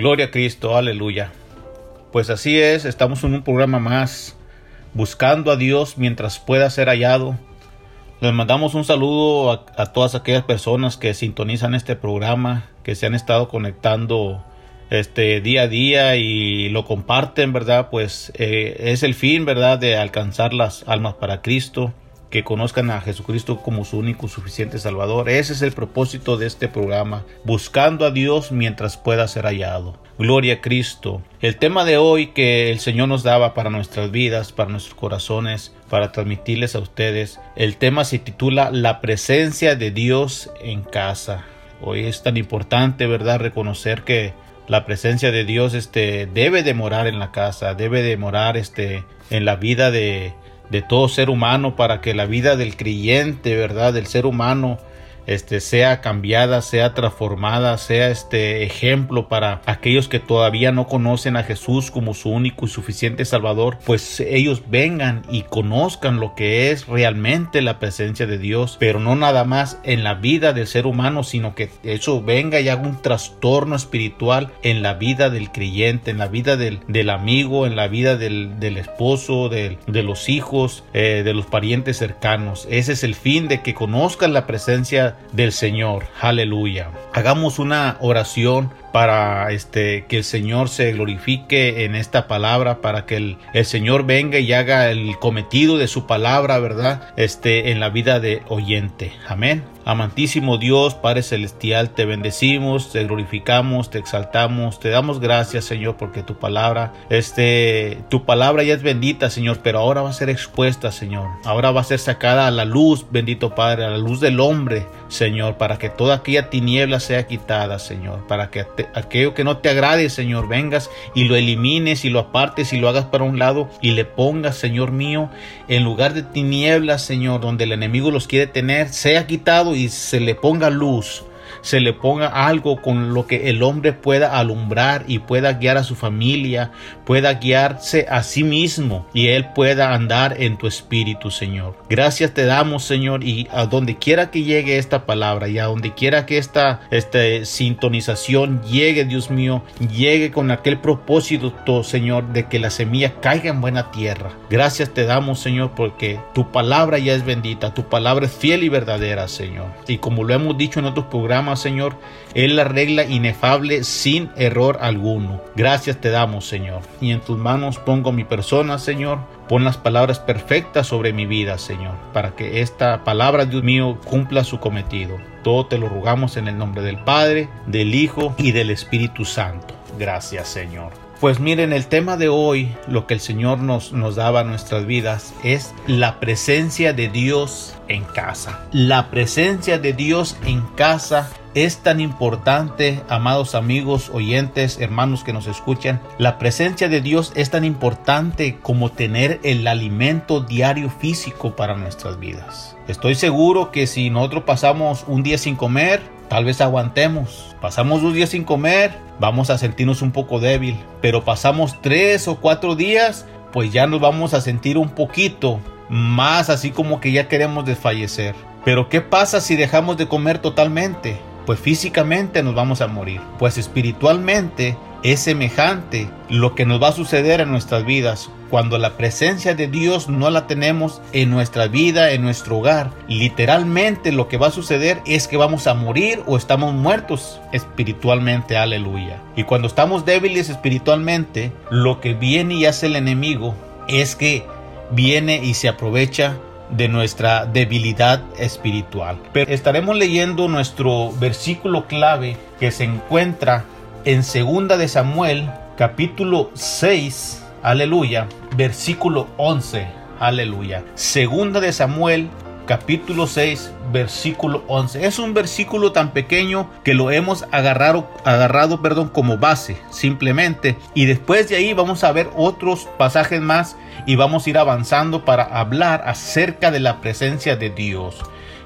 Gloria a Cristo, aleluya. Pues así es, estamos en un programa más, buscando a Dios mientras pueda ser hallado. Les mandamos un saludo a, todas aquellas personas que sintonizan este programa, que se han estado conectando este día a día y lo comparten, ¿verdad? Pues eh, es el fin, ¿verdad? De alcanzar las almas para Cristo que conozcan a Jesucristo como su único suficiente Salvador. Ese es el propósito de este programa, buscando a Dios mientras pueda ser hallado. Gloria a Cristo. El tema de hoy que el Señor nos daba para nuestras vidas, para nuestros corazones, para transmitirles a ustedes, el tema se titula La presencia de Dios en casa. Hoy es tan importante, ¿verdad?, reconocer que la presencia de Dios este debe de morar en la casa, debe de morar este en la vida de de todo ser humano para que la vida del creyente, ¿verdad? Del ser humano este, sea cambiada, sea transformada, sea este ejemplo para aquellos que todavía no conocen a Jesús como su único y suficiente Salvador, pues ellos vengan y conozcan lo que es realmente la presencia de Dios, pero no nada más en la vida del ser humano, sino que eso venga y haga un trastorno espiritual en la vida del creyente, en la vida del, del amigo, en la vida del, del esposo, del, de los hijos, eh, de los parientes cercanos. Ese es el fin de que conozcan la presencia del Señor. Aleluya. Hagamos una oración para este que el Señor se glorifique en esta palabra, para que el, el, Señor venga y haga el cometido de su palabra, ¿verdad? Este en la vida de oyente. Amén. Amantísimo Dios, Padre Celestial, te bendecimos, te glorificamos, te exaltamos, te damos gracias, Señor, porque tu palabra, este, tu palabra ya es bendita, Señor, pero ahora va a ser expuesta, Señor. Ahora va a ser sacada a la luz, bendito Padre, a la luz del hombre, Señor, para que toda aquella tiniebla sea quitada, Señor, para que aquello que no te agrade, Señor, vengas y lo elimines y lo apartes y lo hagas para un lado y le pongas, Señor mío, en lugar de tinieblas, Señor, donde el enemigo los quiere tener, sea quitado y se le ponga luz se le ponga algo con lo que el hombre pueda alumbrar y pueda guiar a su familia, pueda guiarse a sí mismo y él pueda andar en tu espíritu, Señor. Gracias te damos, Señor, y a donde quiera que llegue esta palabra y a donde quiera que esta, esta sintonización llegue, Dios mío, llegue con aquel propósito, Señor, de que la semilla caiga en buena tierra. Gracias te damos, Señor, porque tu palabra ya es bendita, tu palabra es fiel y verdadera, Señor. Y como lo hemos dicho en otros programas, Señor, es la regla inefable sin error alguno. Gracias te damos, Señor. Y en tus manos pongo mi persona, Señor. Pon las palabras perfectas sobre mi vida, Señor, para que esta palabra, Dios mío, cumpla su cometido. Todo te lo rogamos en el nombre del Padre, del Hijo y del Espíritu Santo. Gracias, Señor. Pues miren, el tema de hoy, lo que el Señor nos, nos daba a nuestras vidas, es la presencia de Dios en casa. La presencia de Dios en casa es tan importante, amados amigos, oyentes, hermanos que nos escuchan. La presencia de Dios es tan importante como tener el alimento diario físico para nuestras vidas. Estoy seguro que si nosotros pasamos un día sin comer, tal vez aguantemos. Pasamos dos días sin comer, vamos a sentirnos un poco débil. Pero pasamos tres o cuatro días, pues ya nos vamos a sentir un poquito más así como que ya queremos desfallecer. Pero ¿qué pasa si dejamos de comer totalmente? Pues físicamente nos vamos a morir. Pues espiritualmente es semejante lo que nos va a suceder en nuestras vidas cuando la presencia de Dios no la tenemos en nuestra vida, en nuestro hogar. Literalmente lo que va a suceder es que vamos a morir o estamos muertos espiritualmente, aleluya. Y cuando estamos débiles espiritualmente, lo que viene y hace el enemigo es que viene y se aprovecha de nuestra debilidad espiritual. Pero estaremos leyendo nuestro versículo clave que se encuentra en segunda de Samuel, capítulo 6, aleluya, versículo 11, aleluya. Segunda de Samuel, capítulo 6, versículo 11. Es un versículo tan pequeño que lo hemos agarrado, agarrado perdón, como base, simplemente. Y después de ahí vamos a ver otros pasajes más y vamos a ir avanzando para hablar acerca de la presencia de Dios.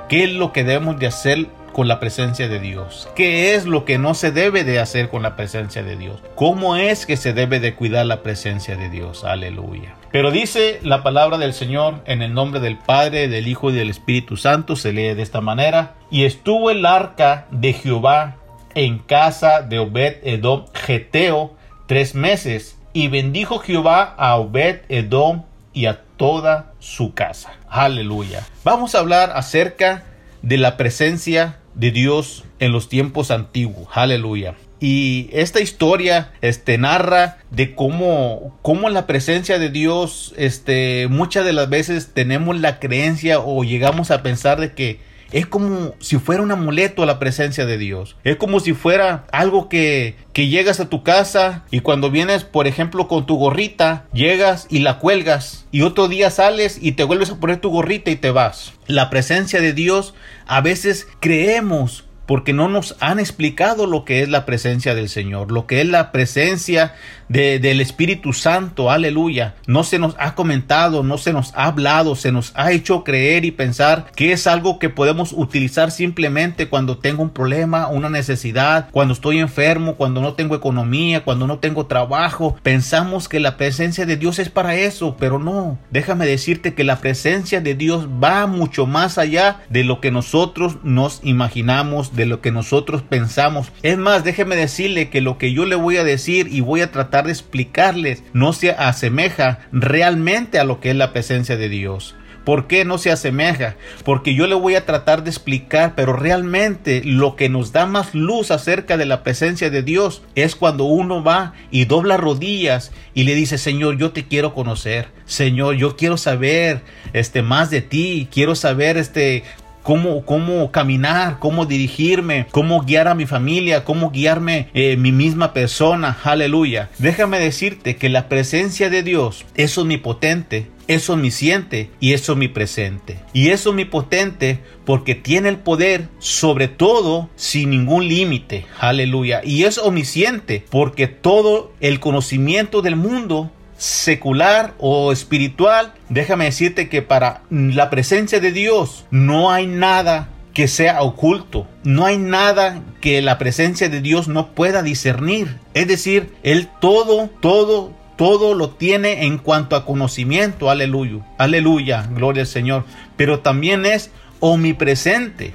¿Qué es lo que debemos de hacer con la presencia de Dios? ¿Qué es lo que no se debe de hacer con la presencia de Dios? ¿Cómo es que se debe de cuidar la presencia de Dios? Aleluya. Pero dice la palabra del Señor en el nombre del Padre, del Hijo y del Espíritu Santo, se lee de esta manera, y estuvo el arca de Jehová en casa de Obed Edom Geteo tres meses, y bendijo Jehová a Obed Edom y a toda su casa. Aleluya. Vamos a hablar acerca de la presencia de Dios en los tiempos antiguos. Aleluya. Y esta historia este, narra de cómo, cómo la presencia de Dios, este, muchas de las veces tenemos la creencia o llegamos a pensar de que es como si fuera un amuleto a la presencia de Dios. Es como si fuera algo que, que llegas a tu casa y cuando vienes, por ejemplo, con tu gorrita, llegas y la cuelgas y otro día sales y te vuelves a poner tu gorrita y te vas. La presencia de Dios a veces creemos porque no nos han explicado lo que es la presencia del Señor, lo que es la presencia del Espíritu Santo, aleluya. No se nos ha comentado, no se nos ha hablado, se nos ha hecho creer y pensar que es algo que podemos utilizar simplemente cuando tengo un problema, una necesidad, cuando estoy enfermo, cuando no tengo economía, cuando no tengo trabajo. Pensamos que la presencia de Dios es para eso, pero no. Déjame decirte que la presencia de Dios va mucho más allá de lo que nosotros nos imaginamos, de lo que nosotros pensamos. Es más, déjeme decirle que lo que yo le voy a decir y voy a tratar de explicarles no se asemeja realmente a lo que es la presencia de Dios. ¿Por qué no se asemeja? Porque yo le voy a tratar de explicar, pero realmente lo que nos da más luz acerca de la presencia de Dios es cuando uno va y dobla rodillas y le dice, Señor, yo te quiero conocer. Señor, yo quiero saber este más de ti, quiero saber este cómo, cómo caminar, cómo dirigirme, cómo guiar a mi familia, cómo guiarme eh, mi misma persona. Aleluya. Déjame decirte que la presencia de Dios es omnipotente, es omnisciente y es omnipresente. Y es omnipotente porque tiene el poder sobre todo sin ningún límite. Aleluya. Y es omnisciente porque todo el conocimiento del mundo secular o espiritual, déjame decirte que para la presencia de Dios no hay nada que sea oculto. No hay nada que la presencia de Dios no pueda discernir. Es decir, Él todo, todo, todo lo tiene en cuanto a conocimiento. Aleluya. Aleluya. Gloria al Señor. Pero también es omnipresente.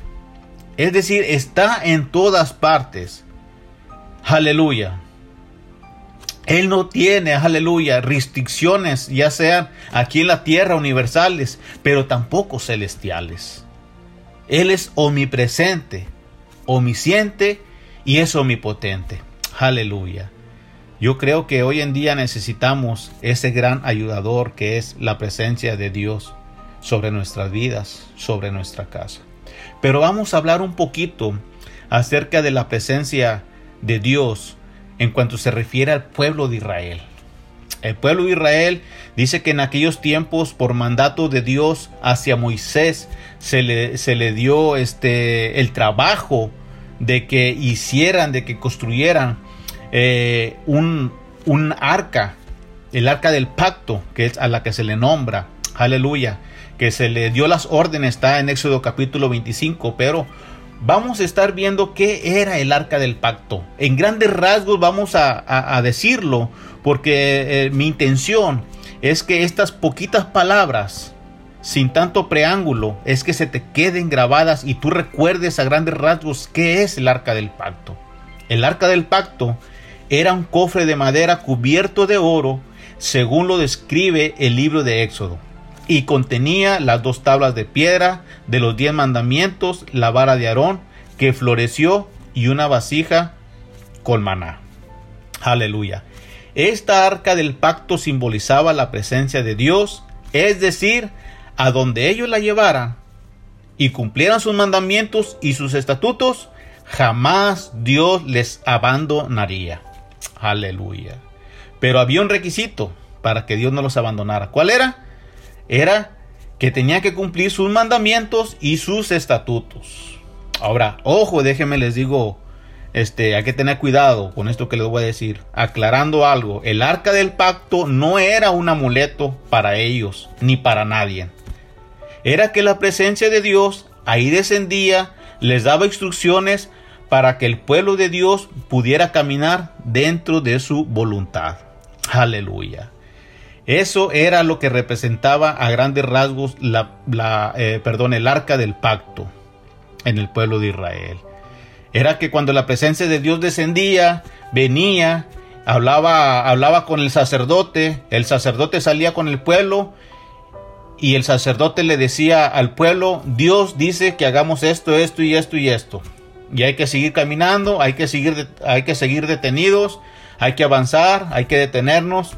Es decir, está en todas partes. Aleluya. Él no tiene, aleluya, restricciones, ya sean aquí en la tierra universales, pero tampoco celestiales. Él es omnipresente, omnisciente y es omnipotente. Aleluya. Yo creo que hoy en día necesitamos ese gran ayudador que es la presencia de Dios sobre nuestras vidas, sobre nuestra casa. Pero vamos a hablar un poquito acerca de la presencia de Dios en cuanto se refiere al pueblo de Israel. El pueblo de Israel dice que en aquellos tiempos, por mandato de Dios hacia Moisés, se le, se le dio este, el trabajo de que hicieran, de que construyeran eh, un, un arca, el arca del pacto, que es a la que se le nombra, aleluya, que se le dio las órdenes, está en Éxodo capítulo 25, pero vamos a estar viendo qué era el arca del pacto. En grandes rasgos vamos a, decirlo, porque eh, mi intención es que estas poquitas palabras, sin tanto preámbulo, es que se te queden grabadas y tú recuerdes a grandes rasgos qué es el arca del pacto. El arca del pacto era un cofre de madera cubierto de oro, según lo describe el libro de Éxodo y contenía las dos tablas de piedra de los diez mandamientos, la vara de Aarón que floreció y una vasija con maná. Aleluya. Esta arca del pacto simbolizaba la presencia de Dios, es decir, a donde ellos la llevaran y cumplieran sus mandamientos y sus estatutos, jamás Dios les abandonaría. Aleluya. Pero había un requisito para que Dios no los abandonara. ¿Cuál era? Era que tenía que cumplir sus mandamientos y sus estatutos. Ahora, ojo, déjenme les digo, este, hay que tener cuidado con esto que les voy a decir. Aclarando algo, el arca del pacto no era un amuleto para ellos, ni para nadie. Era que la presencia de Dios ahí descendía, les daba instrucciones para que el pueblo de Dios pudiera caminar dentro de su voluntad. Aleluya. Eso era lo que representaba a grandes rasgos la, eh, el arca del pacto en el pueblo de Israel. Era que cuando la presencia de Dios descendía, venía, hablaba, hablaba con el sacerdote, el sacerdote salía con el pueblo y el sacerdote le decía al pueblo, Dios dice que hagamos esto, esto y esto y esto. Y hay que seguir caminando, hay que seguir, hay que seguir detenidos, hay que avanzar, hay que detenernos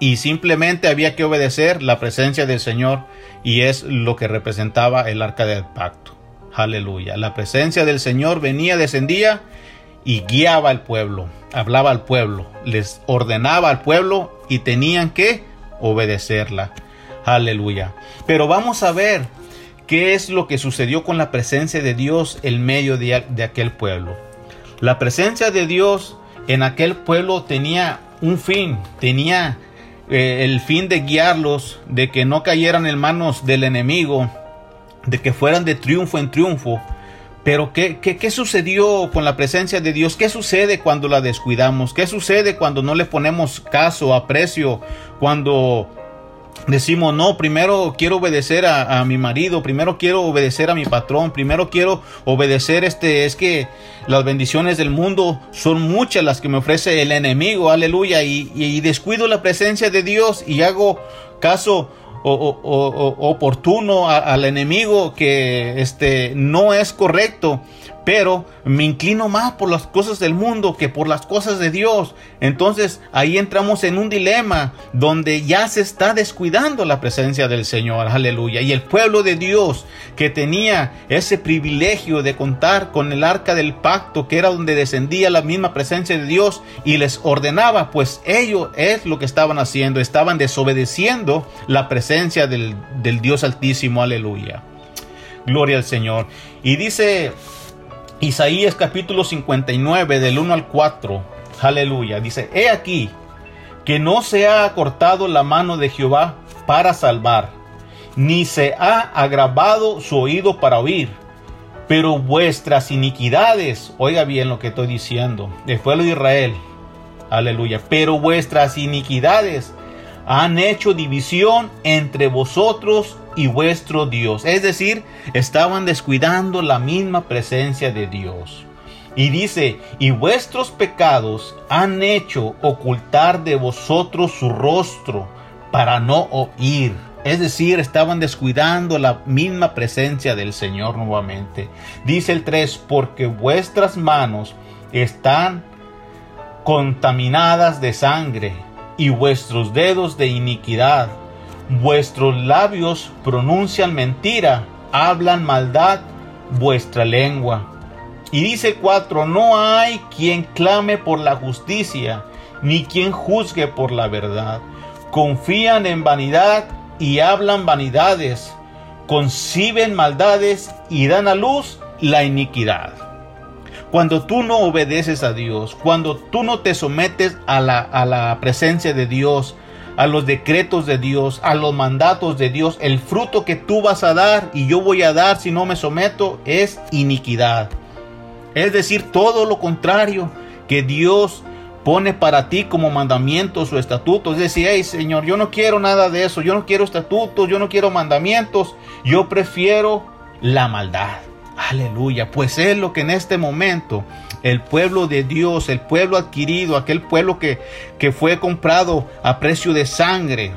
y simplemente había que obedecer la presencia del Señor y es lo que representaba el arca del pacto. Aleluya. La presencia del Señor venía, descendía y guiaba al pueblo, hablaba al pueblo, les ordenaba al pueblo y tenían que obedecerla. Aleluya. Pero vamos a ver qué es lo que sucedió con la presencia de Dios en medio de, de aquel pueblo. La presencia de Dios en aquel pueblo tenía un fin, tenía eh, el fin de guiarlos, de que no cayeran en manos del enemigo, de que fueran de triunfo en triunfo. Pero ¿qué, qué, qué sucedió con la presencia de Dios? ¿Qué sucede cuando la descuidamos? ¿Qué sucede cuando no le ponemos caso, aprecio? Cuando decimos, no, primero quiero obedecer a, mi marido, primero quiero obedecer a mi patrón, primero quiero obedecer este, es que las bendiciones del mundo son muchas las que me ofrece el enemigo, aleluya, y, descuido la presencia de Dios y hago caso oportuno al enemigo que este, no es correcto pero me inclino más por las cosas del mundo que por las cosas de Dios. Entonces ahí entramos en un dilema donde ya se está descuidando la presencia del Señor, aleluya. Y el pueblo de Dios que tenía ese privilegio de contar con el arca del pacto, que era donde descendía la misma presencia de Dios y les ordenaba, pues ellos es lo que estaban haciendo, estaban desobedeciendo la presencia del, del Dios altísimo, aleluya. Gloria al Señor. Y dice Isaías capítulo 59 del 1 al 4. Aleluya. Dice, he aquí que no se ha acortado la mano de Jehová para salvar, ni se ha agravado su oído para oír. Pero vuestras iniquidades, oiga bien lo que estoy diciendo, el pueblo de Israel, aleluya, pero vuestras iniquidades han hecho división entre vosotros y vuestro Dios. Es decir, estaban descuidando la misma presencia de Dios. Y dice, y vuestros pecados han hecho ocultar de vosotros su rostro para no oír. Es decir, estaban descuidando la misma presencia del Señor nuevamente. Dice el 3, porque vuestras manos están contaminadas de sangre y vuestros dedos de iniquidad Vuestros labios pronuncian mentira, hablan maldad vuestra lengua. Y dice 4, no hay quien clame por la justicia, ni quien juzgue por la verdad. Confían en vanidad y hablan vanidades, conciben maldades y dan a luz la iniquidad. Cuando tú no obedeces a Dios, cuando tú no te sometes a la, a la presencia de Dios, a los decretos de Dios, a los mandatos de Dios, el fruto que tú vas a dar y yo voy a dar si no me someto es iniquidad. Es decir, todo lo contrario que Dios pone para ti como mandamientos o estatutos. Es decir, hey Señor, yo no quiero nada de eso, yo no quiero estatutos, yo no quiero mandamientos, yo prefiero la maldad. Aleluya, pues es lo que en este momento el pueblo de Dios, el pueblo adquirido, aquel pueblo que, que fue comprado a precio de sangre,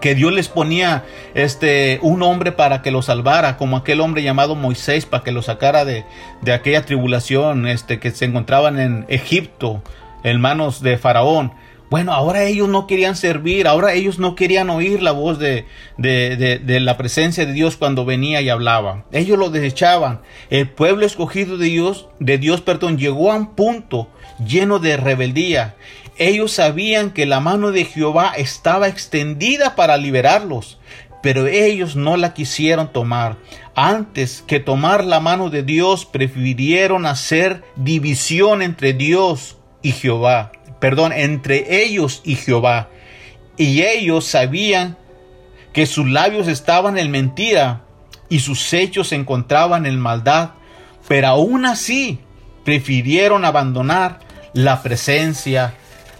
que Dios les ponía este un hombre para que lo salvara, como aquel hombre llamado Moisés para que lo sacara de, de aquella tribulación este, que se encontraban en Egipto, en manos de Faraón. Bueno, ahora ellos no querían servir, ahora ellos no querían oír la voz de, de, de, la presencia de Dios cuando venía y hablaba. Ellos lo desechaban. El pueblo escogido de Dios, de Dios, perdón, llegó a un punto lleno de rebeldía. Ellos sabían que la mano de Jehová estaba extendida para liberarlos, pero ellos no la quisieron tomar. Antes que tomar la mano de Dios, prefirieron hacer división entre Dios y Jehová perdón, entre ellos y Jehová. Y ellos sabían que sus labios estaban en mentira y sus hechos se encontraban en maldad, pero aún así prefirieron abandonar la presencia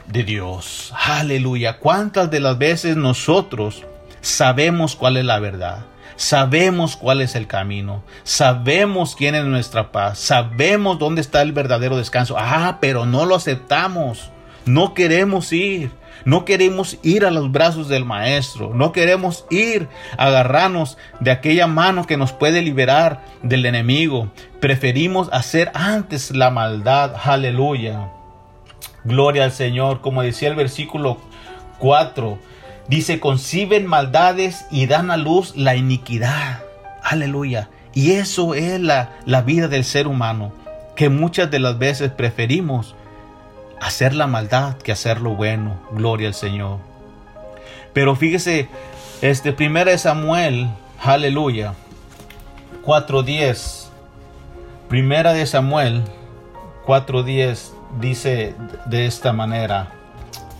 de Dios. Aleluya. ¿Cuántas de las veces nosotros sabemos cuál es la verdad? Sabemos cuál es el camino, sabemos quién es nuestra paz, sabemos dónde está el verdadero descanso. Ah, pero no lo aceptamos. No queremos ir. No queremos ir a los brazos del Maestro. No queremos ir a agarrarnos de aquella mano que nos puede liberar del enemigo. Preferimos hacer antes la maldad. Aleluya. Gloria al Señor. Como decía el versículo 4. Dice, conciben maldades y dan a luz la iniquidad. Aleluya. Y eso es la, la vida del ser humano. Que muchas de las veces preferimos hacer la maldad que hacer lo bueno. Gloria al Señor. Pero fíjese, este primera de Samuel, aleluya, 4.10. Primera de Samuel 4.10 dice de esta manera,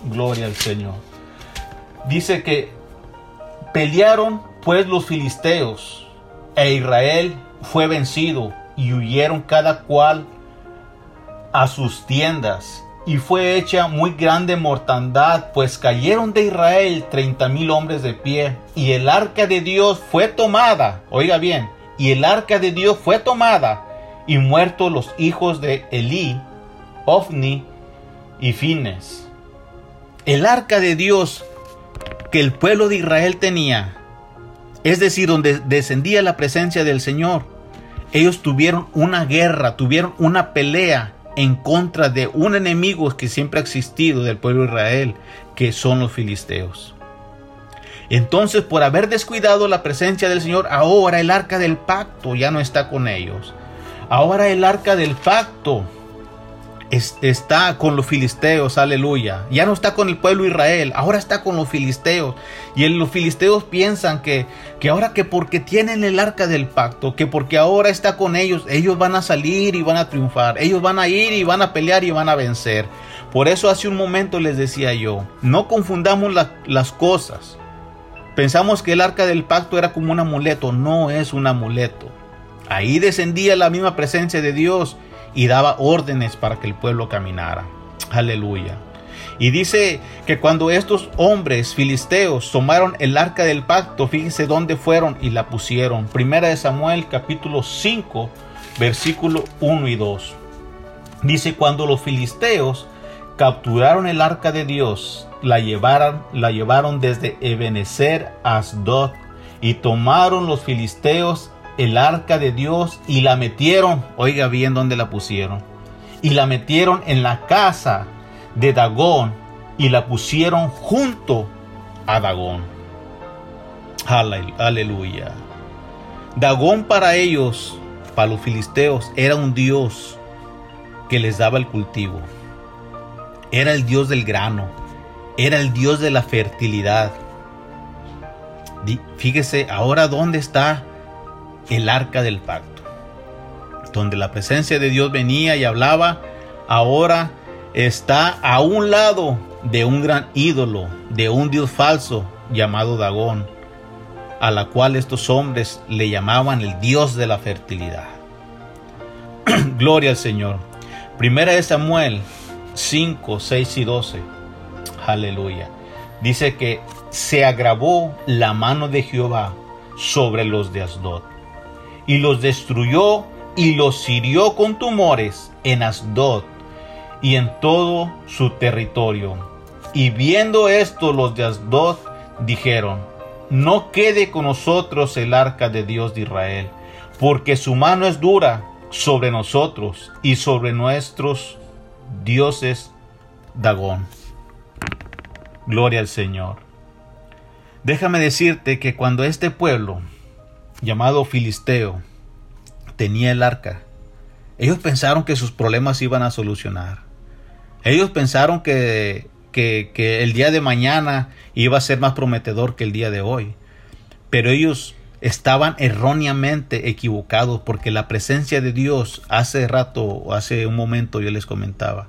gloria al Señor. Dice que pelearon pues los filisteos e Israel fue vencido y huyeron cada cual a sus tiendas y fue hecha muy grande mortandad, pues cayeron de Israel treinta mil hombres de pie, y el arca de Dios fue tomada, oiga bien, y el arca de Dios fue tomada, y muertos los hijos de Elí, Ofni y Fines. El arca de Dios que el pueblo de Israel tenía es decir, donde descendía la presencia del Señor, ellos tuvieron una guerra, tuvieron una pelea en contra de un enemigo que siempre ha existido del pueblo de Israel, que son los filisteos. Entonces, por haber descuidado la presencia del Señor, ahora el arca del pacto ya no está con ellos. Ahora el arca del pacto está con los filisteos, aleluya. Ya no está con el pueblo Israel, ahora está con los filisteos. Y los filisteos piensan que, que ahora que porque tienen el arca del pacto, que porque ahora está con ellos, ellos van a salir y van a triunfar. Ellos van a ir y van a pelear y van a vencer. Por eso hace un momento les decía yo, no confundamos las cosas. Pensamos que el arca del pacto era como un amuleto, no es un amuleto. Ahí descendía la misma presencia de Dios y daba órdenes para que el pueblo caminara. Aleluya. Y dice que cuando estos hombres filisteos tomaron el arca del pacto, fíjense dónde fueron y la pusieron. Primera de Samuel capítulo 5, versículo 1 y 2. Dice, cuando los filisteos capturaron el arca de Dios, la llevaron, la llevaron desde Ebenezer a Asdod y tomaron los filisteos el arca de Dios y la metieron, oiga bien dónde la pusieron, y la metieron en la casa de Dagón y la pusieron junto a Dagón. Aleluya. Dagón para ellos, para los filisteos, era un dios que les daba el cultivo. Era el dios del grano. Era el dios de la fertilidad. Fíjese ahora dónde está el arca del pacto, donde la presencia de Dios venía y hablaba, ahora está a un lado de un gran ídolo, de un dios falso llamado Dagón, a la cual estos hombres le llamaban el dios de la fertilidad. Gloria al Señor. Primera de Samuel 5, 6 y 12. Aleluya. Dice que se agravó la mano de Jehová sobre los de Asdod y los destruyó y los hirió con tumores en Asdod y en todo su territorio. Y viendo esto los de Asdod dijeron, no quede con nosotros el arca de Dios de Israel, porque su mano es dura sobre nosotros y sobre nuestros dioses Dagón. Gloria al Señor. Déjame decirte que cuando este pueblo llamado Filisteo tenía el arca, ellos pensaron que sus problemas iban a solucionar. Ellos pensaron que, que, el día de mañana iba a ser más prometedor que el día de hoy. Pero ellos estaban erróneamente equivocados porque la presencia de Dios hace rato, hace un momento yo les comentaba,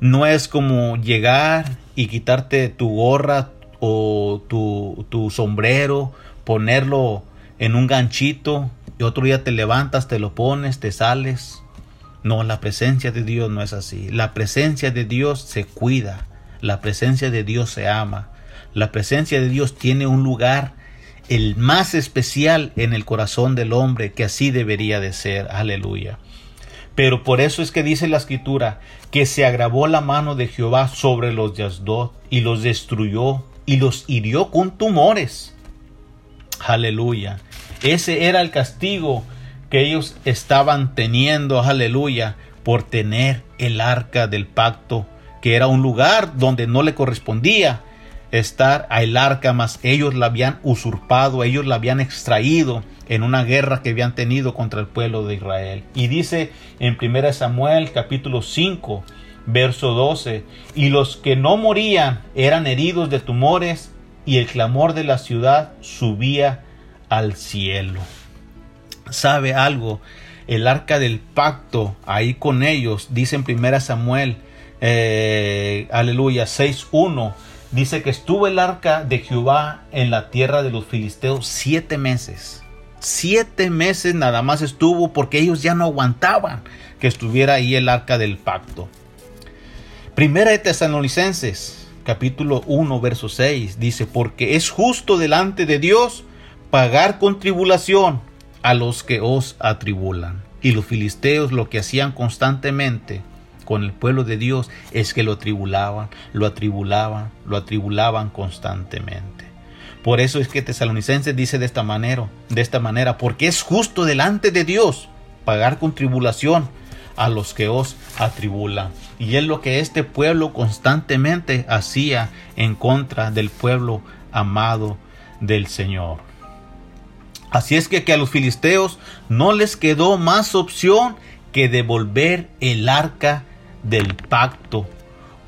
no es como llegar y quitarte tu gorra o tu, tu sombrero, ponerlo en un ganchito y otro día te levantas, te lo pones, te sales. No, la presencia de Dios no es así. La presencia de Dios se cuida. La presencia de Dios se ama. La presencia de Dios tiene un lugar el más especial en el corazón del hombre que así debería de ser. Aleluya. Pero por eso es que dice la escritura que se agravó la mano de Jehová sobre los de Asdod y los destruyó y los hirió con tumores. Aleluya. Ese era el castigo que ellos estaban teniendo, aleluya, por tener el arca del pacto, que era un lugar donde no le correspondía estar al arca, mas ellos la habían usurpado, ellos la habían extraído en una guerra que habían tenido contra el pueblo de Israel. Y dice en 1 Samuel capítulo 5, verso 12, y los que no morían eran heridos de tumores, y el clamor de la ciudad subía al cielo. ¿Sabe algo? El arca del pacto ahí con ellos, dice en 1 Samuel, eh, aleluya, 6.1, dice que estuvo el arca de Jehová en la tierra de los filisteos siete meses. Siete meses nada más estuvo porque ellos ya no aguantaban que estuviera ahí el arca del pacto. Primera de Tesalonicenses, capítulo 1, verso 6, dice, porque es justo delante de Dios pagar con tribulación a los que os atribulan. Y los filisteos lo que hacían constantemente con el pueblo de Dios es que lo atribulaban, lo atribulaban, lo atribulaban constantemente. Por eso es que Tesalonicenses dice de esta manera, de esta manera, porque es justo delante de Dios pagar con tribulación a los que os atribulan. Y es lo que este pueblo constantemente hacía en contra del pueblo amado del Señor. Así es que, que a los filisteos no les quedó más opción que devolver el arca del pacto,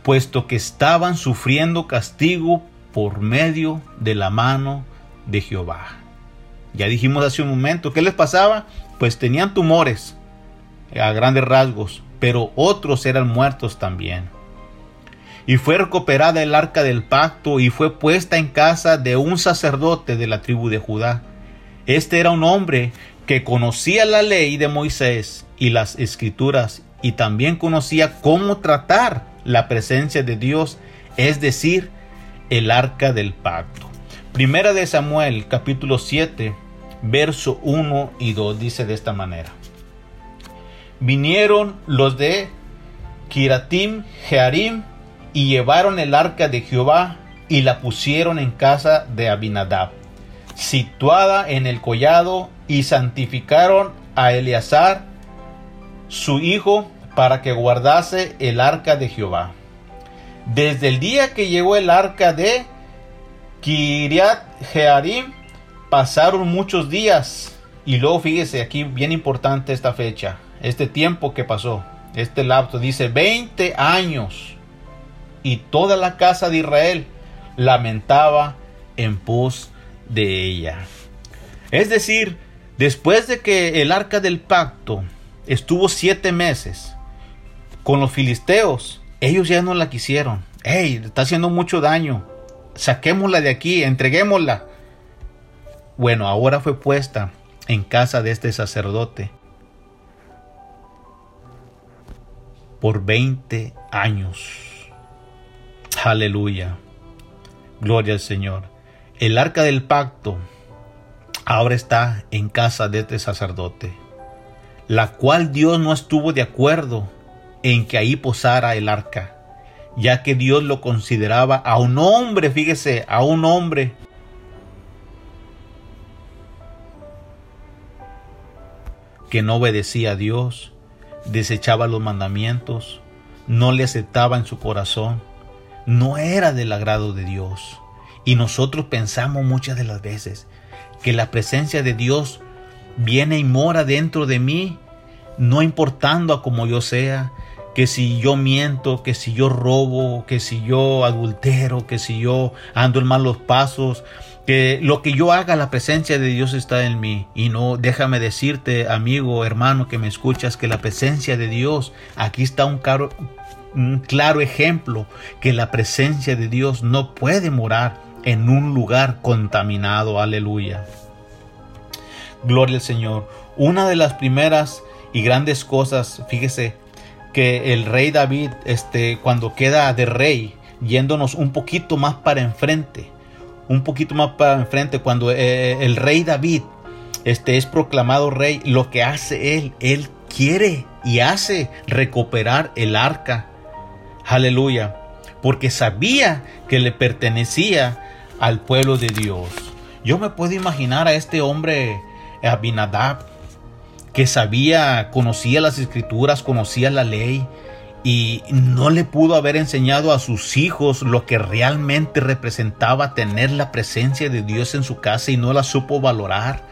puesto que estaban sufriendo castigo por medio de la mano de Jehová. Ya dijimos hace un momento, ¿qué les pasaba? Pues tenían tumores a grandes rasgos, pero otros eran muertos también. Y fue recuperada el arca del pacto y fue puesta en casa de un sacerdote de la tribu de Judá. Este era un hombre que conocía la ley de Moisés y las escrituras y también conocía cómo tratar la presencia de Dios, es decir, el arca del pacto. Primera de Samuel capítulo 7, verso 1 y 2 dice de esta manera. Vinieron los de Kiratim Jearim y llevaron el arca de Jehová y la pusieron en casa de Abinadab, situada en el collado, y santificaron a Eleazar, su hijo, para que guardase el arca de Jehová. Desde el día que llegó el arca de Kiriat Jearim, pasaron muchos días. Y luego fíjese aquí, bien importante esta fecha, este tiempo que pasó, este lapso, dice 20 años. Y toda la casa de Israel lamentaba en pos de ella. Es decir, después de que el arca del pacto estuvo siete meses con los filisteos, ellos ya no la quisieron. ¡Ey! Está haciendo mucho daño. Saquémosla de aquí, entreguémosla. Bueno, ahora fue puesta en casa de este sacerdote por 20 años. Aleluya. Gloria al Señor. El arca del pacto ahora está en casa de este sacerdote, la cual Dios no estuvo de acuerdo en que ahí posara el arca, ya que Dios lo consideraba a un hombre, fíjese, a un hombre que no obedecía a Dios, desechaba los mandamientos, no le aceptaba en su corazón, no era del agrado de Dios. Y nosotros pensamos muchas de las veces que la presencia de Dios viene y mora dentro de mí, no importando a como yo sea, que si yo miento, que si yo robo, que si yo adultero, que si yo ando en malos pasos, que lo que yo haga, la presencia de Dios está en mí. Y no, déjame decirte, amigo, hermano, que me escuchas, que la presencia de Dios, aquí está un claro, un claro ejemplo, que la presencia de Dios no puede morar en un lugar contaminado. Aleluya. Gloria al Señor. Una de las primeras y grandes cosas, fíjese, que el rey David, este, cuando queda de rey, yéndonos un poquito más para enfrente, un poquito más para enfrente, cuando eh, el rey David este, es proclamado rey, lo que hace él, él quiere y hace recuperar el arca. Aleluya. Porque sabía que le pertenecía al pueblo de Dios. Yo me puedo imaginar a este hombre Abinadab que sabía, conocía las escrituras, conocía la ley y no le pudo haber enseñado a sus hijos lo que realmente representaba tener la presencia de Dios en su casa y no la supo valorar.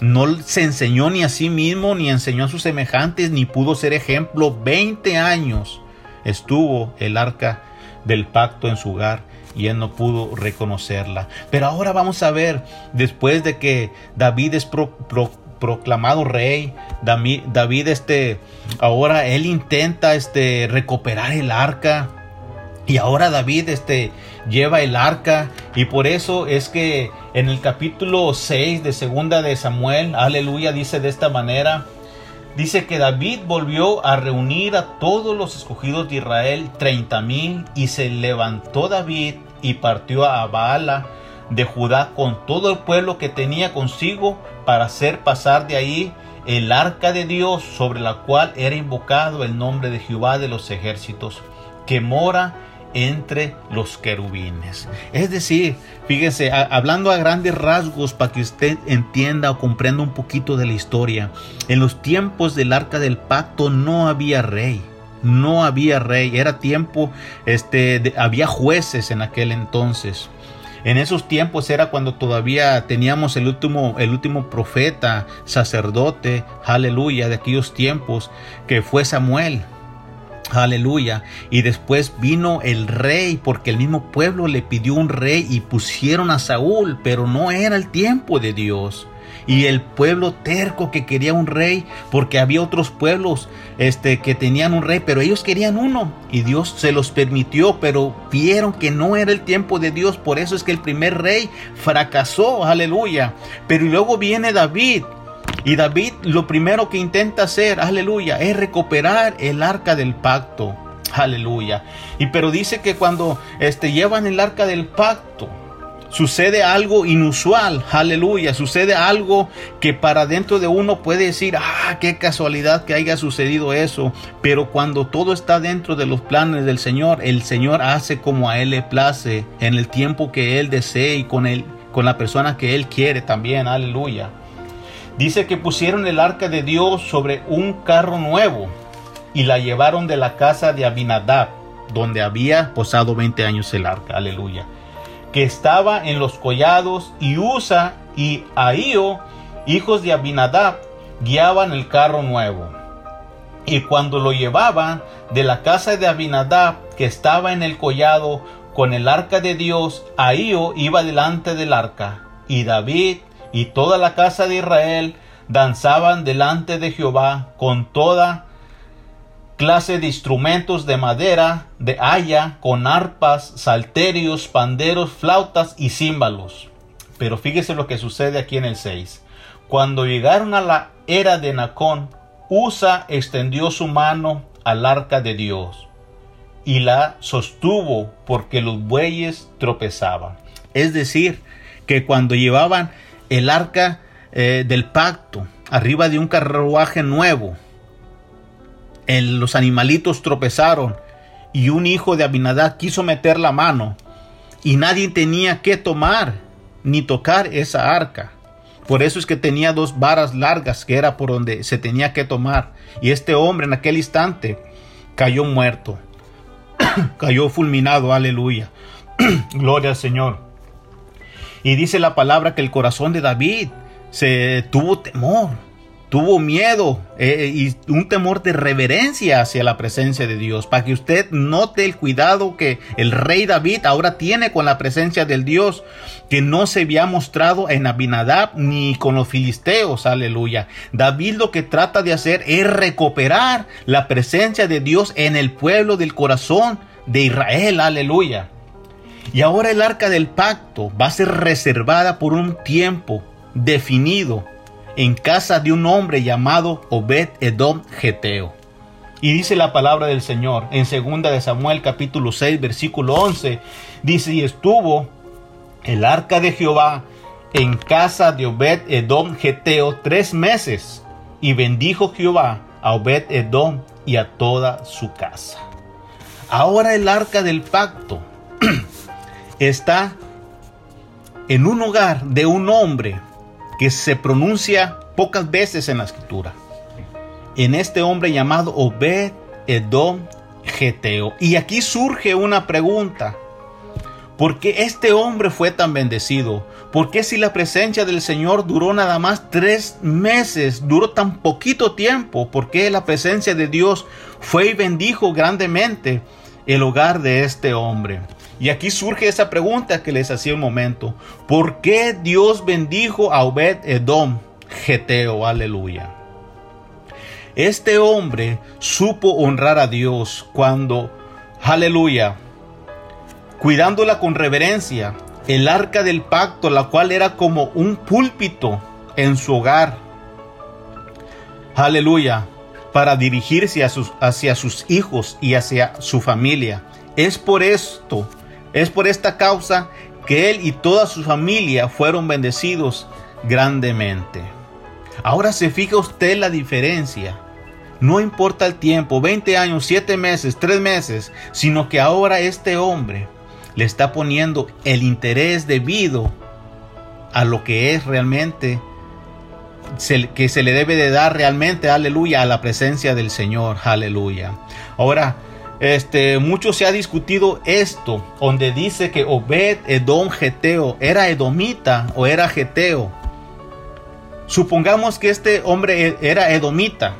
No se enseñó ni a sí mismo, ni enseñó a sus semejantes, ni pudo ser ejemplo. Veinte años estuvo el arca del pacto en su hogar y él no pudo reconocerla. Pero ahora vamos a ver, después de que David es proclamado rey, David, David, este, ahora él intenta este, recuperar el arca. Y ahora David este, lleva el arca y por eso es que en el capítulo 6 de segunda de Samuel, aleluya, dice de esta manera, Dice que David volvió a reunir a todos los escogidos de Israel, treinta mil, y se levantó David y partió a Baala de Judá con todo el pueblo que tenía consigo para hacer pasar de ahí el arca de Dios sobre la cual era invocado el nombre de Jehová de los ejércitos, que mora entre los querubines. Es decir, fíjese, hablando a grandes rasgos para que usted entienda o comprenda un poquito de la historia, en los tiempos del arca del pacto no había rey. No había rey, era tiempo, este, había jueces en aquel entonces. En esos tiempos era cuando todavía teníamos el último, el último profeta, sacerdote, aleluya, de aquellos tiempos, que fue Samuel. Aleluya. Y después vino el rey, porque el mismo pueblo le pidió un rey y pusieron a Saúl, pero no era el tiempo de Dios. Y el pueblo terco que quería un rey, porque había otros pueblos este, que tenían un rey, pero ellos querían uno. Y Dios se los permitió, pero vieron que no era el tiempo de Dios. Por eso es que el primer rey fracasó, aleluya. Pero luego viene David y David lo primero que intenta hacer, aleluya, es recuperar el arca del pacto. Aleluya. Y pero dice que cuando este, llevan el arca del pacto, sucede algo inusual, aleluya, sucede algo que para dentro de uno puede decir, ah, qué casualidad que haya sucedido eso, pero cuando todo está dentro de los planes del Señor, el Señor hace como a Él le place, en el tiempo que Él desee y con, él, con la persona que Él quiere también, aleluya. Dice que pusieron el arca de Dios sobre un carro nuevo y la llevaron de la casa de Abinadab, donde había posado 20 años el arca, aleluya, que estaba en los collados y Usa y Ahío, hijos de Abinadab, guiaban el carro nuevo. Y cuando lo llevaban de la casa de Abinadab, que estaba en el collado con el arca de Dios, Ahío iba delante del arca, y David y toda la casa de Israel danzaban delante de Jehová con toda clase de instrumentos de madera, de haya, con arpas, salterios, panderos, flautas y címbalos. Pero fíjese lo que sucede aquí en el 6. Cuando llegaron a la era de Nacón, Usa extendió su mano al arca de Dios y la sostuvo porque los bueyes tropezaban. Es decir, que cuando llevaban el arca eh, del pacto arriba de un carruaje nuevo. los animalitos tropezaron y un hijo de Abinadab quiso meter la mano y nadie tenía que tomar ni tocar esa arca. Por eso es que tenía dos varas largas que era por donde se tenía que tomar. Y este hombre en aquel instante cayó muerto. cayó fulminado, aleluya. Gloria al Señor. Y dice la palabra que el corazón de David se tuvo temor, tuvo miedo eh, y un temor de reverencia hacia la presencia de Dios, para que usted note el cuidado que el rey David ahora tiene con la presencia del Dios, que no se había mostrado en Abinadab ni con los filisteos, aleluya. David lo que trata de hacer es recuperar la presencia de Dios en el pueblo del corazón de Israel, aleluya. Y ahora el arca del pacto va a ser reservada por un tiempo definido en casa de un hombre llamado Obed Edom Geteo. Y dice la palabra del Señor en 2 de Samuel capítulo 6 versículo 11, dice, y estuvo el arca de Jehová en casa de Obed Edom Geteo tres meses, y bendijo Jehová a Obed Edom y a toda su casa. Ahora el arca del pacto está en un hogar de un hombre que se pronuncia pocas veces en la escritura. En este hombre llamado Obed Edom Geteo. Y aquí surge una pregunta. ¿Por qué este hombre fue tan bendecido? ¿Por qué si la presencia del Señor duró nada más tres meses, duró tan poquito tiempo? ¿Por qué la presencia de Dios fue y bendijo grandemente el hogar de este hombre? Y aquí surge esa pregunta que les hacía un momento. ¿Por qué Dios bendijo a Obed Edom, Geteo? Aleluya. Este hombre supo honrar a Dios cuando, aleluya, cuidándola con reverencia, el arca del pacto, la cual era como un púlpito en su hogar. Aleluya, para dirigirse hacia sus hijos y hacia su familia. Es por esto es por esta causa que él y toda su familia fueron bendecidos grandemente. Ahora se fija usted la diferencia No importa el tiempo, 20 años, 7 meses, 3 meses, sino que ahora este hombre le está poniendo el interés debido a lo que es realmente, que se le debe de dar realmente, aleluya, a la presencia del Señor, aleluya. Ahora, este, mucho se ha discutido esto, donde dice que Obed Edom Geteo era edomita o era Geteo. Supongamos que este hombre e, era edomita.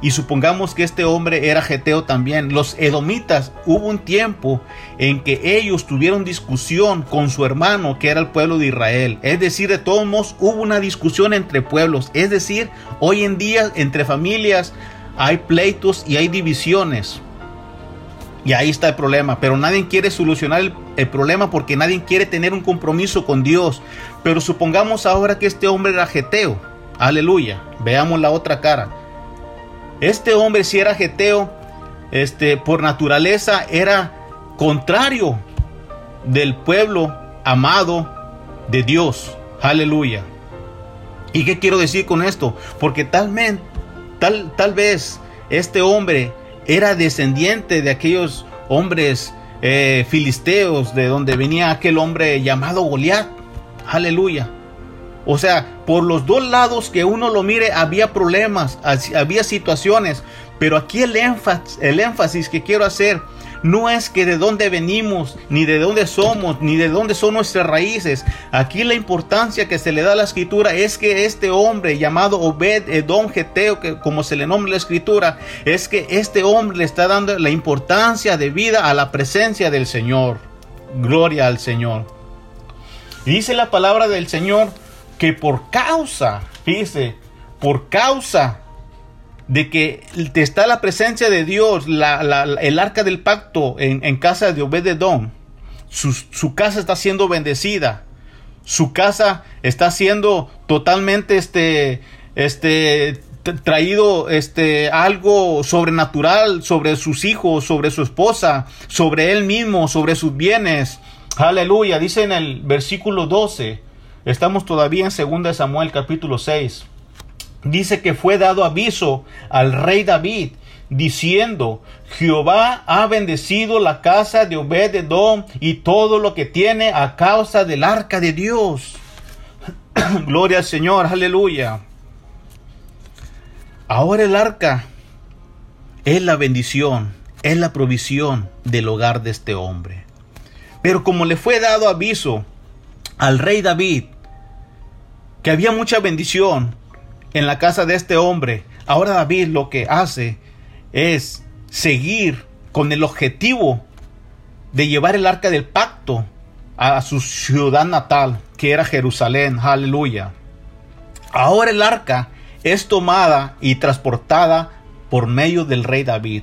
Y supongamos que este hombre era Geteo también. Los edomitas hubo un tiempo en que ellos tuvieron discusión con su hermano, que era el pueblo de Israel. Es decir, de todos modos hubo una discusión entre pueblos. Es decir, hoy en día entre familias hay pleitos y hay divisiones. Y ahí está el problema. Pero nadie quiere solucionar el, problema porque nadie quiere tener un compromiso con Dios. Pero supongamos ahora que este hombre era geteo. Aleluya. Veamos la otra cara. Este hombre si era geteo, este, por naturaleza era contrario del pueblo amado de Dios. Aleluya. ¿Y qué quiero decir con esto? Porque tal, tal, tal vez este hombre era descendiente de aquellos hombres eh, filisteos, de donde venía aquel hombre llamado Goliat. Aleluya. O sea, por los dos lados que uno lo mire, había problemas, había situaciones. Pero aquí el énfasis, el énfasis que quiero hacer no es que de dónde venimos, ni de dónde somos, ni de dónde son nuestras raíces. Aquí la importancia que se le da a la escritura es que este hombre llamado Obed Edom Geteo, que como se le nombra la escritura, es que este hombre le está dando la importancia de vida a la presencia del Señor. Gloria al Señor. Dice la palabra del Señor que por causa, dice, por causa de que está la presencia de Dios, el arca del pacto en, casa de Obededón. Su, su casa está siendo bendecida. Su casa está siendo totalmente este, este, traído este, algo sobrenatural sobre sus hijos, sobre su esposa, sobre él mismo, sobre sus bienes. Aleluya. Dice en el versículo 12. Estamos todavía en 2 Samuel capítulo 6 dice que fue dado aviso al rey David diciendo, Jehová ha bendecido la casa de Obed-edom y todo lo que tiene a causa del arca de Dios. Gloria al Señor, aleluya. Ahora el arca es la bendición, es la provisión del hogar de este hombre. Pero como le fue dado aviso al rey David que había mucha bendición, en la casa de este hombre. Ahora David lo que hace es seguir con el objetivo de llevar el arca del pacto a su ciudad natal, que era Jerusalén. Aleluya. Ahora el arca es tomada y transportada por medio del rey David.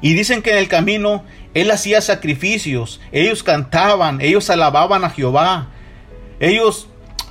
Y dicen que en el camino él hacía sacrificios, ellos cantaban, ellos alababan a Jehová, ellos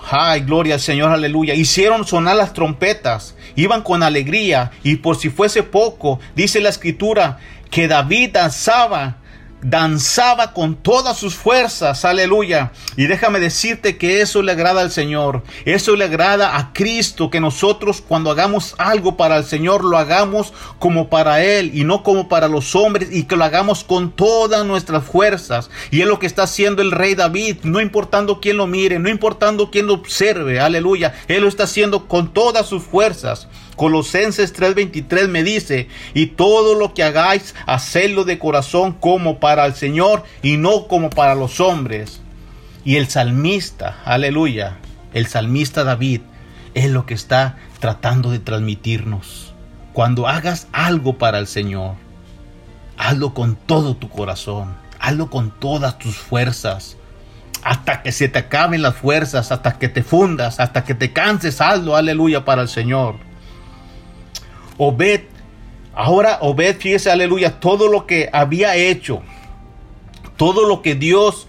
Ay, gloria al Señor, aleluya. Hicieron sonar las trompetas, iban con alegría y por si fuese poco, dice la escritura, que David danzaba danzaba con todas sus fuerzas, aleluya. Y déjame decirte que eso le agrada al Señor, eso le agrada a Cristo, que nosotros cuando hagamos algo para el Señor lo hagamos como para Él y no como para los hombres y que lo hagamos con todas nuestras fuerzas. Y es lo que está haciendo el rey David, no importando quién lo mire, no importando quién lo observe, aleluya. Él lo está haciendo con todas sus fuerzas. Colosenses 3:23 me dice, y todo lo que hagáis, hacedlo de corazón como para el Señor y no como para los hombres. Y el salmista, aleluya, el salmista David es lo que está tratando de transmitirnos. Cuando hagas algo para el Señor, hazlo con todo tu corazón, hazlo con todas tus fuerzas. Hasta que se te acaben las fuerzas, hasta que te fundas, hasta que te canses, hazlo, aleluya, para el Señor. Obed, ahora Obed, fíjese, aleluya, todo lo que había hecho, todo lo que Dios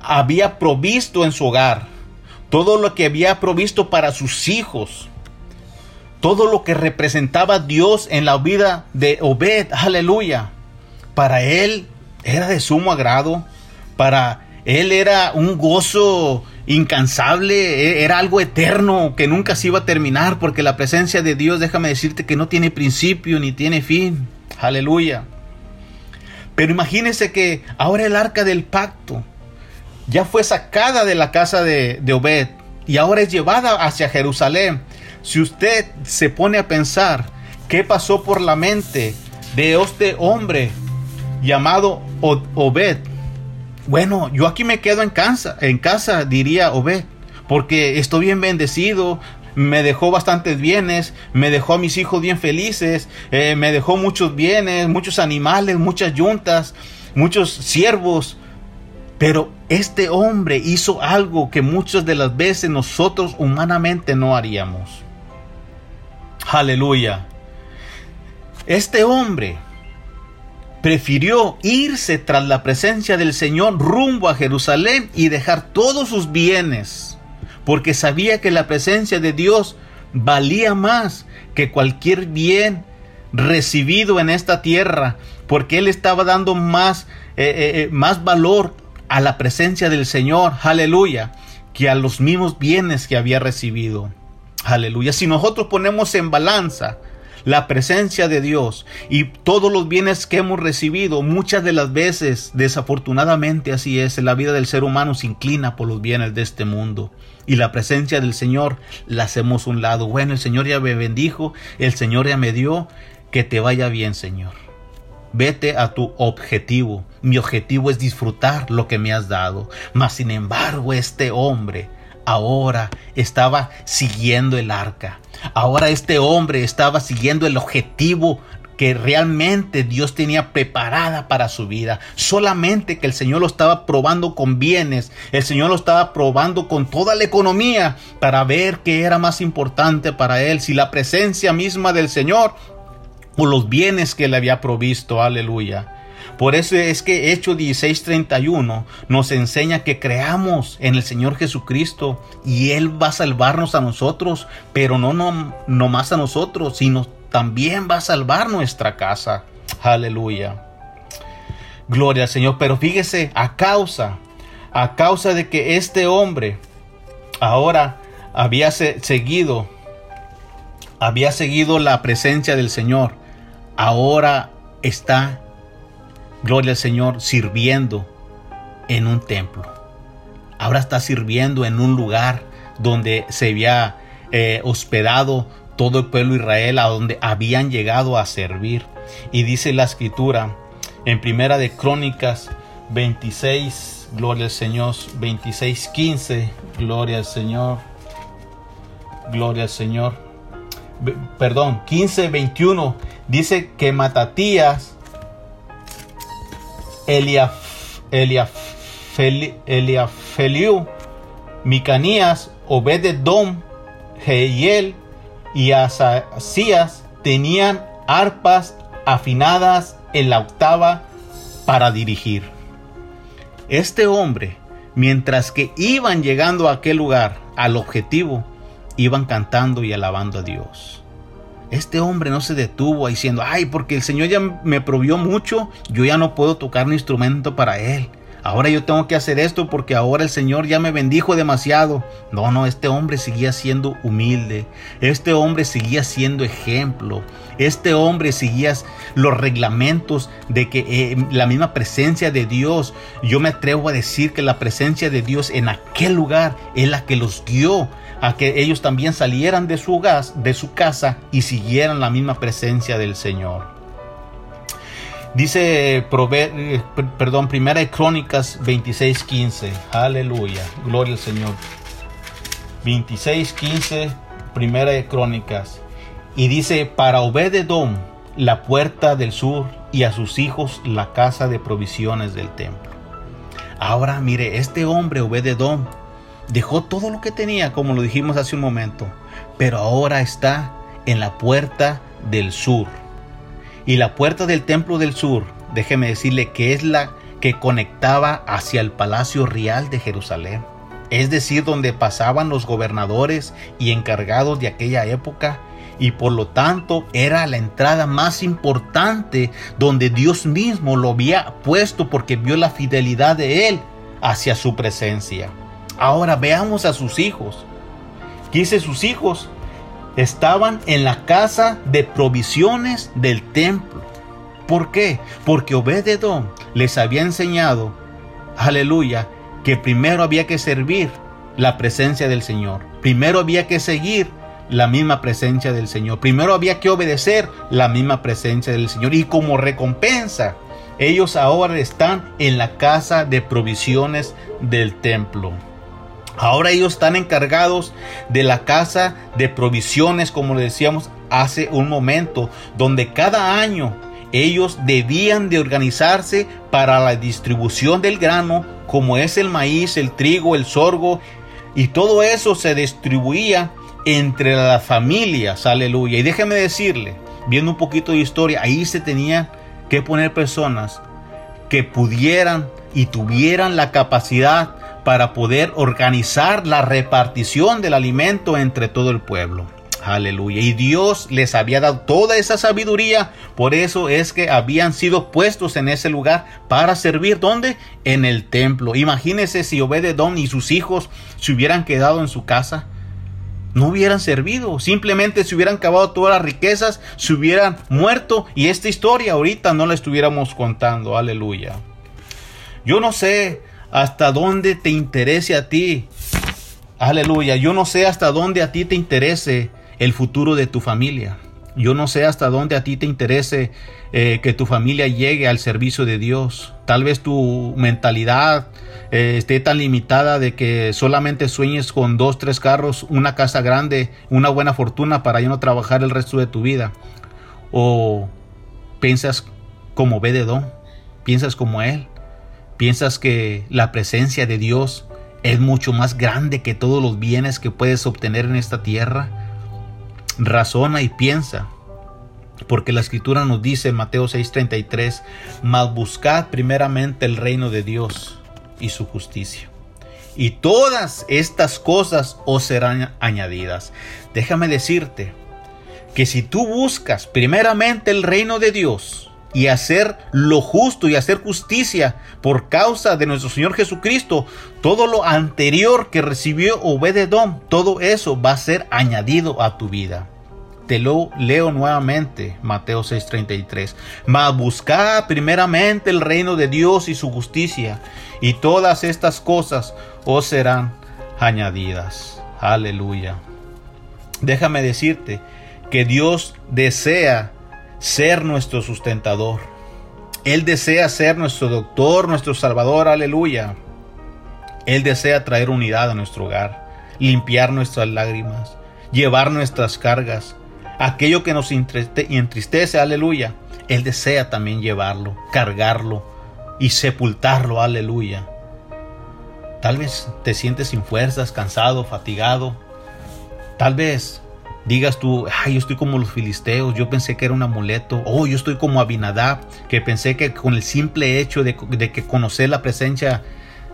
había provisto en su hogar, todo lo que había provisto para sus hijos, todo lo que representaba Dios en la vida de Obed, aleluya, para él era de sumo agrado, para él era un gozo incansable, e, era algo eterno que nunca se iba a terminar, porque la presencia de Dios, déjame decirte que no tiene principio ni tiene fin. Aleluya. Pero imagínese que ahora el arca del pacto ya fue sacada de la casa de, de Obed y ahora es llevada hacia Jerusalén. Si usted se pone a pensar qué pasó por la mente de este hombre llamado Obed, bueno, yo aquí me quedo en casa, en casa diría Obed, porque estoy bien bendecido, me dejó bastantes bienes, me dejó a mis hijos bien felices, eh, me dejó muchos bienes, muchos animales, muchas yuntas, muchos siervos. Pero este hombre hizo algo que muchas de las veces nosotros humanamente no haríamos. Aleluya. Este hombre prefirió irse tras la presencia del Señor rumbo a Jerusalén y dejar todos sus bienes, porque sabía que la presencia de Dios valía más que cualquier bien recibido en esta tierra, porque él estaba dando más, eh, eh, eh, más valor a la presencia del Señor, aleluya, que a los mismos bienes que había recibido. Aleluya. Si nosotros ponemos en balanza la presencia de Dios y todos los bienes que hemos recibido, muchas de las veces, desafortunadamente así es, la vida del ser humano se inclina por los bienes de este mundo. Y la presencia del Señor la hacemos un lado. Bueno, el Señor ya me bendijo, el Señor ya me dio, que te vaya bien, Señor. Vete a tu objetivo. Mi objetivo es disfrutar lo que me has dado. Mas sin embargo, este hombre ahora estaba siguiendo el arca. Ahora este hombre estaba siguiendo el objetivo que realmente Dios tenía preparada para su vida. Solamente que el Señor lo estaba probando con bienes, el Señor lo estaba probando con toda la economía para ver qué era más importante para él, si la presencia misma del Señor o los bienes que le había provisto. Aleluya. Por eso es que Hecho 16:31 nos enseña que creamos en el Señor Jesucristo y Él va a salvarnos a nosotros, pero no, no, no más a nosotros, sino también va a salvar nuestra casa. Aleluya. Gloria al Señor. Pero fíjese, a causa, a causa de que este hombre ahora había seguido, había seguido la presencia del Señor, ahora está gloria al Señor, sirviendo en un templo. Ahora está sirviendo en un lugar donde se había eh, hospedado todo el pueblo de Israel, a donde habían llegado a servir. Y dice la escritura en Primera de Crónicas 26, gloria al Señor, 26, 15, gloria al Señor, gloria al Señor. Perdón, 15, 21, dice que Matatías Eliafeliu, Micanías, Obededom, Heiel y Asasías tenían arpas afinadas en la octava para dirigir. Este hombre, mientras que iban llegando a aquel lugar, al objetivo, iban cantando y alabando a Dios. Este hombre no se detuvo diciendo, ay, porque el Señor ya me provió mucho, yo ya no puedo tocar un instrumento para Él. Ahora yo tengo que hacer esto porque ahora el Señor ya me bendijo demasiado. No, no, este hombre seguía siendo humilde. Este hombre seguía siendo ejemplo. Este hombre seguía los reglamentos de que eh, la misma presencia de Dios, yo me atrevo a decir que la presencia de Dios en aquel lugar es la que los guió a que ellos también salieran de su, gas, de su casa y siguieran la misma presencia del Señor. Dice, eh, perdón, Primera de Crónicas 26:15. Aleluya, gloria al Señor. 26:15, Primera de Crónicas. Y dice, para Obededom, la puerta del sur, y a sus hijos la casa de provisiones del templo. Ahora mire, este hombre Obededom Dejó todo lo que tenía, como lo dijimos hace un momento, pero ahora está en la puerta del sur. Y la puerta del templo del sur, déjeme decirle que es la que conectaba hacia el palacio real de Jerusalén, es decir, donde pasaban los gobernadores y encargados de aquella época, y por lo tanto era la entrada más importante donde Dios mismo lo había puesto porque vio la fidelidad de él hacia su presencia. Ahora veamos a sus hijos. Dice sus hijos estaban en la casa de provisiones del templo. ¿Por qué? Porque Obededón les había enseñado, aleluya, que primero había que servir la presencia del Señor. Primero había que seguir la misma presencia del Señor. Primero había que obedecer la misma presencia del Señor. Y como recompensa, ellos ahora están en la casa de provisiones del templo. Ahora ellos están encargados de la casa de provisiones, como le decíamos hace un momento, donde cada año ellos debían de organizarse para la distribución del grano, como es el maíz, el trigo, el sorgo, y todo eso se distribuía entre las familias, aleluya. Y déjeme decirle, viendo un poquito de historia, ahí se tenían que poner personas que pudieran y tuvieran la capacidad para poder organizar la repartición del alimento entre todo el pueblo. Aleluya. Y Dios les había dado toda esa sabiduría. Por eso es que habían sido puestos en ese lugar para servir. ¿Dónde? En el templo. Imagínense si Obededón y sus hijos se hubieran quedado en su casa. No hubieran servido. Simplemente se hubieran acabado todas las riquezas. Se hubieran muerto. Y esta historia ahorita no la estuviéramos contando. Aleluya. Yo no sé hasta dónde te interese a ti. Aleluya. Yo no sé hasta dónde a ti te interese el futuro de tu familia. Yo no sé hasta dónde a ti te interese eh, que tu familia llegue al servicio de Dios. Tal vez tu mentalidad eh, esté tan limitada de que solamente sueñes con dos, tres carros, una casa grande, una buena fortuna para ya no trabajar el resto de tu vida. O piensas como Bededón, piensas como Él, piensas que la presencia de Dios es mucho más grande que todos los bienes que puedes obtener en esta tierra razona y piensa. Porque la escritura nos dice en Mateo 6:33, mas buscad primeramente el reino de Dios y su justicia. Y todas estas cosas os serán añadidas. Déjame decirte que si tú buscas primeramente el reino de Dios y hacer lo justo y hacer justicia por causa de nuestro Señor Jesucristo, todo lo anterior que recibió Obededón, todo eso va a ser añadido a tu vida. Te lo leo nuevamente, Mateo 6:33. Mas buscad primeramente el reino de Dios y su justicia, y todas estas cosas os serán añadidas. Aleluya. Déjame decirte que Dios desea ser nuestro sustentador. Él desea ser nuestro doctor, nuestro salvador. Aleluya. Él desea traer unidad a nuestro hogar, limpiar nuestras lágrimas, llevar nuestras cargas, aquello que nos entristece, aleluya, Él desea también llevarlo, cargarlo y sepultarlo, aleluya. Tal vez te sientes sin fuerzas, cansado, fatigado. Tal vez digas tú, ay, yo estoy como los filisteos, yo pensé que era un amuleto. Oh, yo estoy como Abinadab, que pensé que con el simple hecho de, de que conocer la presencia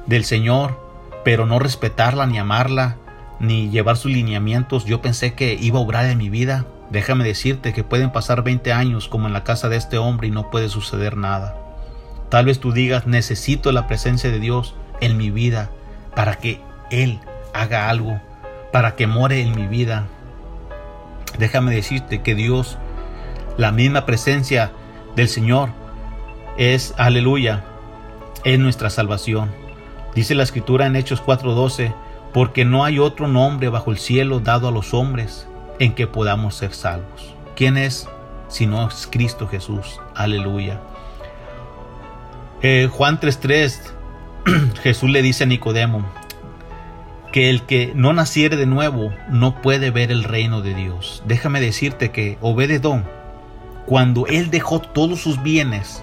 del Señor, pero no respetarla ni amarla, ni llevar sus lineamientos, yo pensé que iba a obrar en mi vida. Déjame decirte que pueden pasar 20 años como en la casa de este hombre y no puede suceder nada. Tal vez tú digas, necesito la presencia de Dios en mi vida para que Él haga algo, para que more en mi vida. Déjame decirte que Dios, la misma presencia del Señor, es, aleluya, es nuestra salvación. Dice la escritura en Hechos 4:12, porque no hay otro nombre bajo el cielo dado a los hombres en que podamos ser salvos. ¿Quién es? Si no es Cristo Jesús. Aleluya. Eh, Juan 3.3, Jesús le dice a Nicodemo que el que no naciere de nuevo no puede ver el reino de Dios. Déjame decirte que Obededón, cuando él dejó todos sus bienes,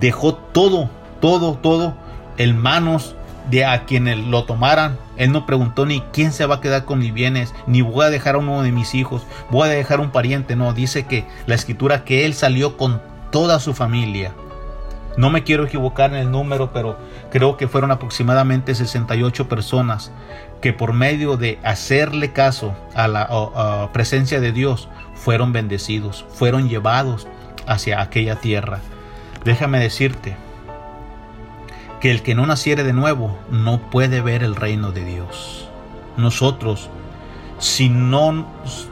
dejó todo, todo, todo en manos de a quienes lo tomaran. Él no preguntó ni quién se va a quedar con mis bienes, ni voy a dejar a uno de mis hijos, voy a dejar un pariente. No, dice que la escritura que él salió con toda su familia. No me quiero equivocar en el número, pero creo que fueron aproximadamente 68 personas que por medio de hacerle caso a la presencia de Dios fueron bendecidos, fueron llevados hacia aquella tierra. Déjame decirte, que el que no naciere de nuevo no puede ver el reino de Dios. Nosotros, si no,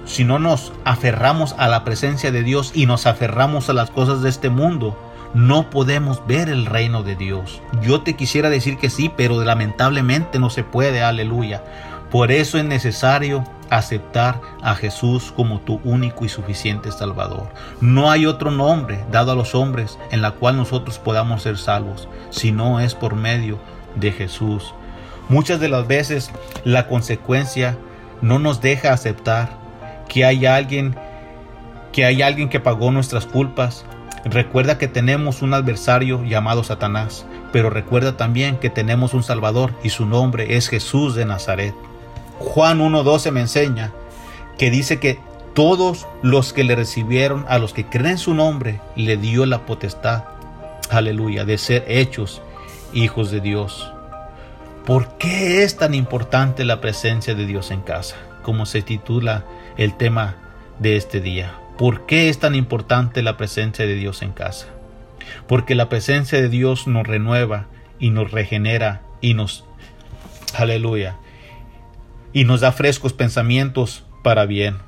si no nos aferramos a la presencia de Dios y nos aferramos a las cosas de este mundo, no podemos ver el reino de Dios. Yo te quisiera decir que sí, pero lamentablemente no se puede, aleluya. Por eso es necesario aceptar a Jesús como tu único y suficiente Salvador. No hay otro nombre dado a los hombres en la cual nosotros podamos ser salvos, si no es por medio de Jesús. Muchas de las veces la consecuencia no nos deja aceptar que hay alguien que hay alguien que pagó nuestras culpas. Recuerda que tenemos un adversario llamado Satanás, pero recuerda también que tenemos un Salvador y su nombre es Jesús de Nazaret. Juan 1.12 me enseña que dice que todos los que le recibieron, a los que creen su nombre, le dio la potestad, aleluya, de ser hechos hijos de Dios. ¿Por qué es tan importante la presencia de Dios en casa? Como se titula el tema de este día. ¿Por qué es tan importante la presencia de Dios en casa? Porque la presencia de Dios nos renueva y nos regenera y nos, aleluya, y nos da frescos pensamientos para bien.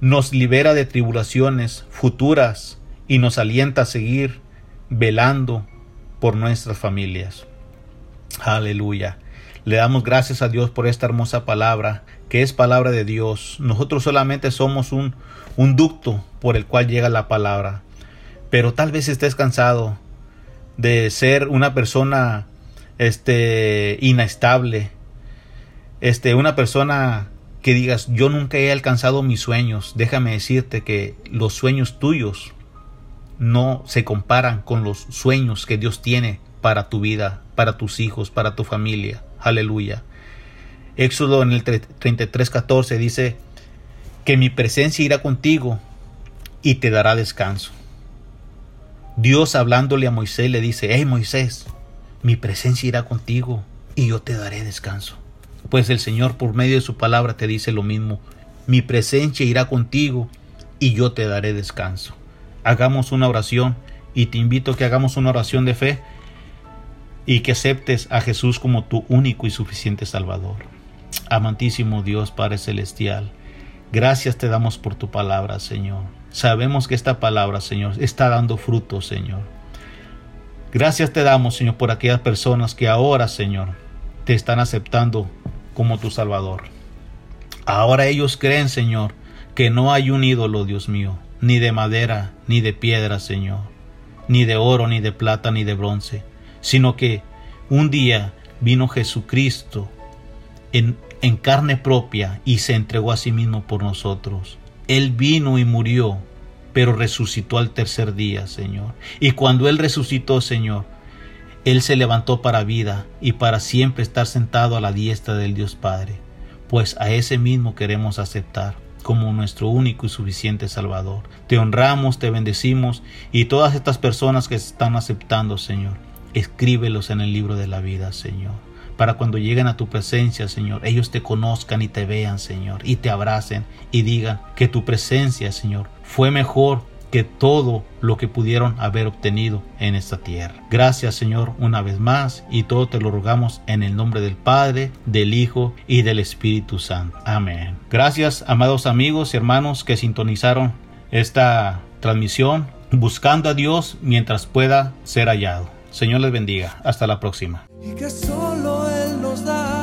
Nos libera de tribulaciones futuras y nos alienta a seguir velando por nuestras familias. Aleluya. Le damos gracias a Dios por esta hermosa palabra, que es palabra de Dios. Nosotros solamente somos un, un ducto por el cual llega la palabra. Pero tal vez estés cansado de ser una persona este inestable, este, una persona que digas, yo nunca he alcanzado mis sueños, déjame decirte que los sueños tuyos no se comparan con los sueños que Dios tiene para tu vida, para tus hijos, para tu familia. Aleluya. Éxodo en el 33:14 dice que mi presencia irá contigo y te dará descanso. Dios hablándole a Moisés le dice, hey Moisés, mi presencia irá contigo y yo te daré descanso. Pues el Señor por medio de su palabra te dice lo mismo. Mi presencia irá contigo y yo te daré descanso. Hagamos una oración y te invito a que hagamos una oración de fe y que aceptes a Jesús como tu único y suficiente Salvador. Amantísimo Dios Padre Celestial, gracias te damos por tu palabra, Señor. Sabemos que esta palabra, Señor, está dando fruto, Señor. Gracias te damos, Señor, por aquellas personas que ahora, Señor, te están aceptando como tu Salvador. Ahora ellos creen, Señor, que no hay un ídolo, Dios mío, ni de madera, ni de piedra, Señor, ni de oro, ni de plata, ni de bronce, sino que un día vino Jesucristo en, en carne propia y se entregó a sí mismo por nosotros. Él vino y murió, pero resucitó al tercer día, Señor. Y cuando Él resucitó, Señor, él se levantó para vida y para siempre estar sentado a la diestra del Dios Padre, pues a ese mismo queremos aceptar como nuestro único y suficiente Salvador. Te honramos, te bendecimos y todas estas personas que están aceptando, Señor, escríbelos en el libro de la vida, Señor. Para cuando lleguen a tu presencia, Señor, ellos te conozcan y te vean, Señor, y te abracen y digan que tu presencia, Señor, fue mejor que todo lo que pudieron haber obtenido en esta tierra. Gracias Señor una vez más y todo te lo rogamos en el nombre del Padre, del Hijo y del Espíritu Santo. Amén. Gracias amados amigos y hermanos que sintonizaron esta transmisión buscando a Dios mientras pueda ser hallado. Señor les bendiga. Hasta la próxima. Nos da